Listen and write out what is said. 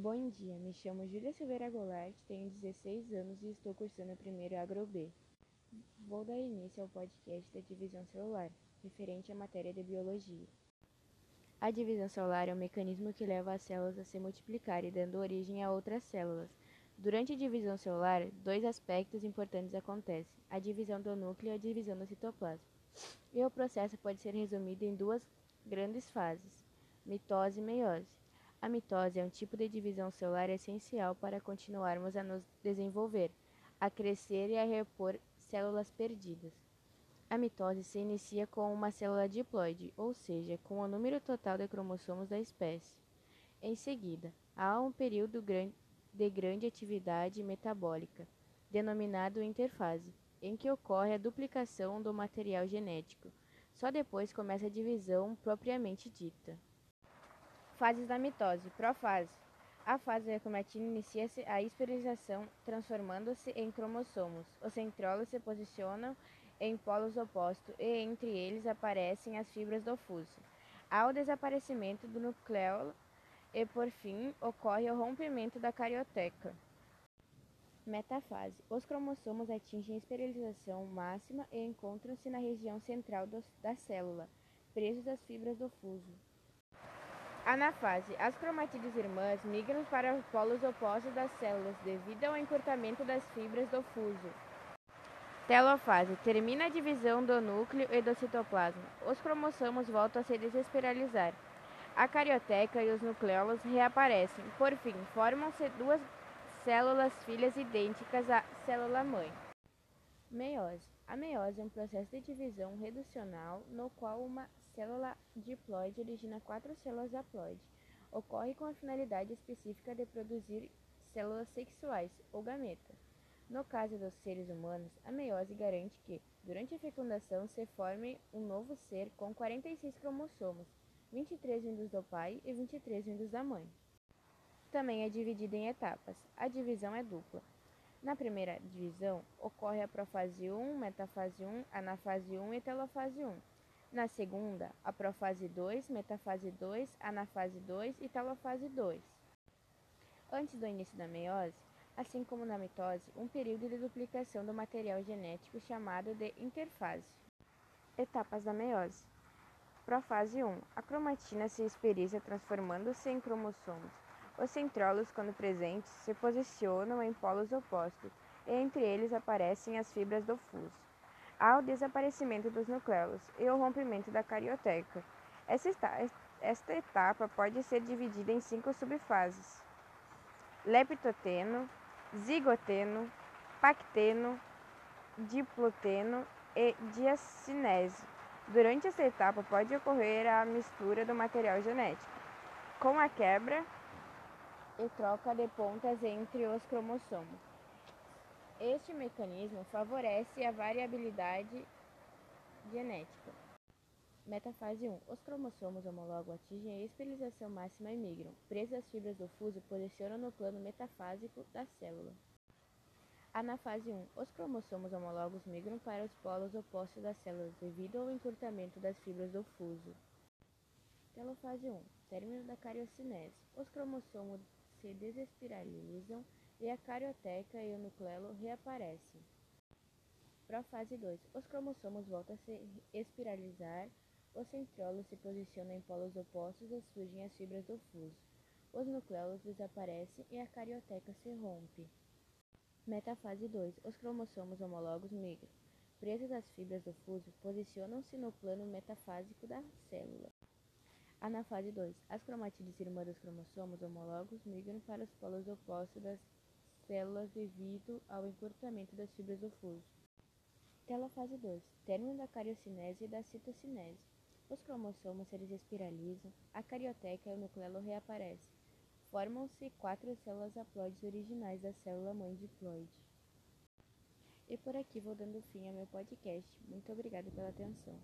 Bom dia, me chamo Júlia Silveira Goulart, tenho 16 anos e estou cursando o primeiro Agro B. Vou dar início ao podcast da divisão celular, referente à matéria de biologia. A divisão celular é um mecanismo que leva as células a se multiplicarem, dando origem a outras células. Durante a divisão celular, dois aspectos importantes acontecem: a divisão do núcleo e a divisão do citoplasma. E o processo pode ser resumido em duas grandes fases: mitose e meiose. A mitose é um tipo de divisão celular essencial para continuarmos a nos desenvolver, a crescer e a repor células perdidas. A mitose se inicia com uma célula diploide, ou seja, com o número total de cromossomos da espécie. Em seguida, há um período de grande atividade metabólica, denominado interfase, em que ocorre a duplicação do material genético. Só depois começa a divisão propriamente dita. Fases da mitose. Profase. A fase da cromatina inicia-se a espialização, transformando-se em cromossomos. Os centrólos se posicionam em polos opostos e entre eles aparecem as fibras do fuso. Há o desaparecimento do nucleolo e, por fim, ocorre o rompimento da carioteca. Metafase. Os cromossomos atingem a espialização máxima e encontram-se na região central do, da célula, presos às fibras do fuso. Anafase. As cromatídeas irmãs migram para os polos opostos das células devido ao encurtamento das fibras do fuso. Telofase. Termina a divisão do núcleo e do citoplasma. Os cromossomos voltam a se desespiralizar. A carioteca e os nucleolos reaparecem. Por fim, formam-se duas células filhas idênticas à célula-mãe. Meiose. A meiose é um processo de divisão reducional no qual uma célula diploide origina quatro células haploide. Ocorre com a finalidade específica de produzir células sexuais, ou gameta. No caso dos seres humanos, a meiose garante que, durante a fecundação, se forme um novo ser com 46 cromossomos, 23 vindos do pai e 23 vindos da mãe. Também é dividida em etapas. A divisão é dupla. Na primeira divisão, ocorre a profase 1, metafase 1, anafase 1 e telofase 1. Na segunda, a profase 2, metafase 2, anafase 2 e talofase 2. Antes do início da meiose, assim como na mitose, um período de duplicação do material genético chamado de interfase. Etapas da meiose. Profase 1. A cromatina se esperiza transformando-se em cromossomos. Os centrólos, quando presentes, se posicionam em polos opostos e entre eles aparecem as fibras do fuso ao desaparecimento dos nucleolos e o rompimento da carioteca. Esta etapa pode ser dividida em cinco subfases: leptoteno, zigoteno, pacteno, diploteno e diacinese. Durante essa etapa pode ocorrer a mistura do material genético, com a quebra e troca de pontas entre os cromossomos. Este mecanismo favorece a variabilidade genética. Metafase 1. Os cromossomos homólogos atingem a especialização máxima e migram. Presas as fibras do fuso, posicionam no plano metafásico da célula. Anafase 1. Os cromossomos homólogos migram para os polos opostos das células devido ao encurtamento das fibras do fuso. Telofase 1. Término da cariocinese. Os cromossomos se desespiralizam e a carioteca e o nucleolo reaparecem. Profase 2. Os cromossomos voltam a se espiralizar, os centrólos se posicionam em polos opostos e surgem as fibras do fuso. Os nucleolos desaparecem e a carioteca se rompe. Metafase 2. Os cromossomos homólogos migram. Presas as fibras do fuso, posicionam-se no plano metafásico da célula. Anafase 2. As cromatídeas irmãs dos cromossomos homólogos migram para os polos opostos das células devido ao encurtamento das fibras do fuso. Telofase 2. Término da cariocinese e da citocinese. Os cromossomos se desespiralizam, a carioteca e o nucleolo reaparecem. Formam-se quatro células haploides originais da célula-mãe diploide. E por aqui vou dando fim ao meu podcast. Muito obrigada pela atenção.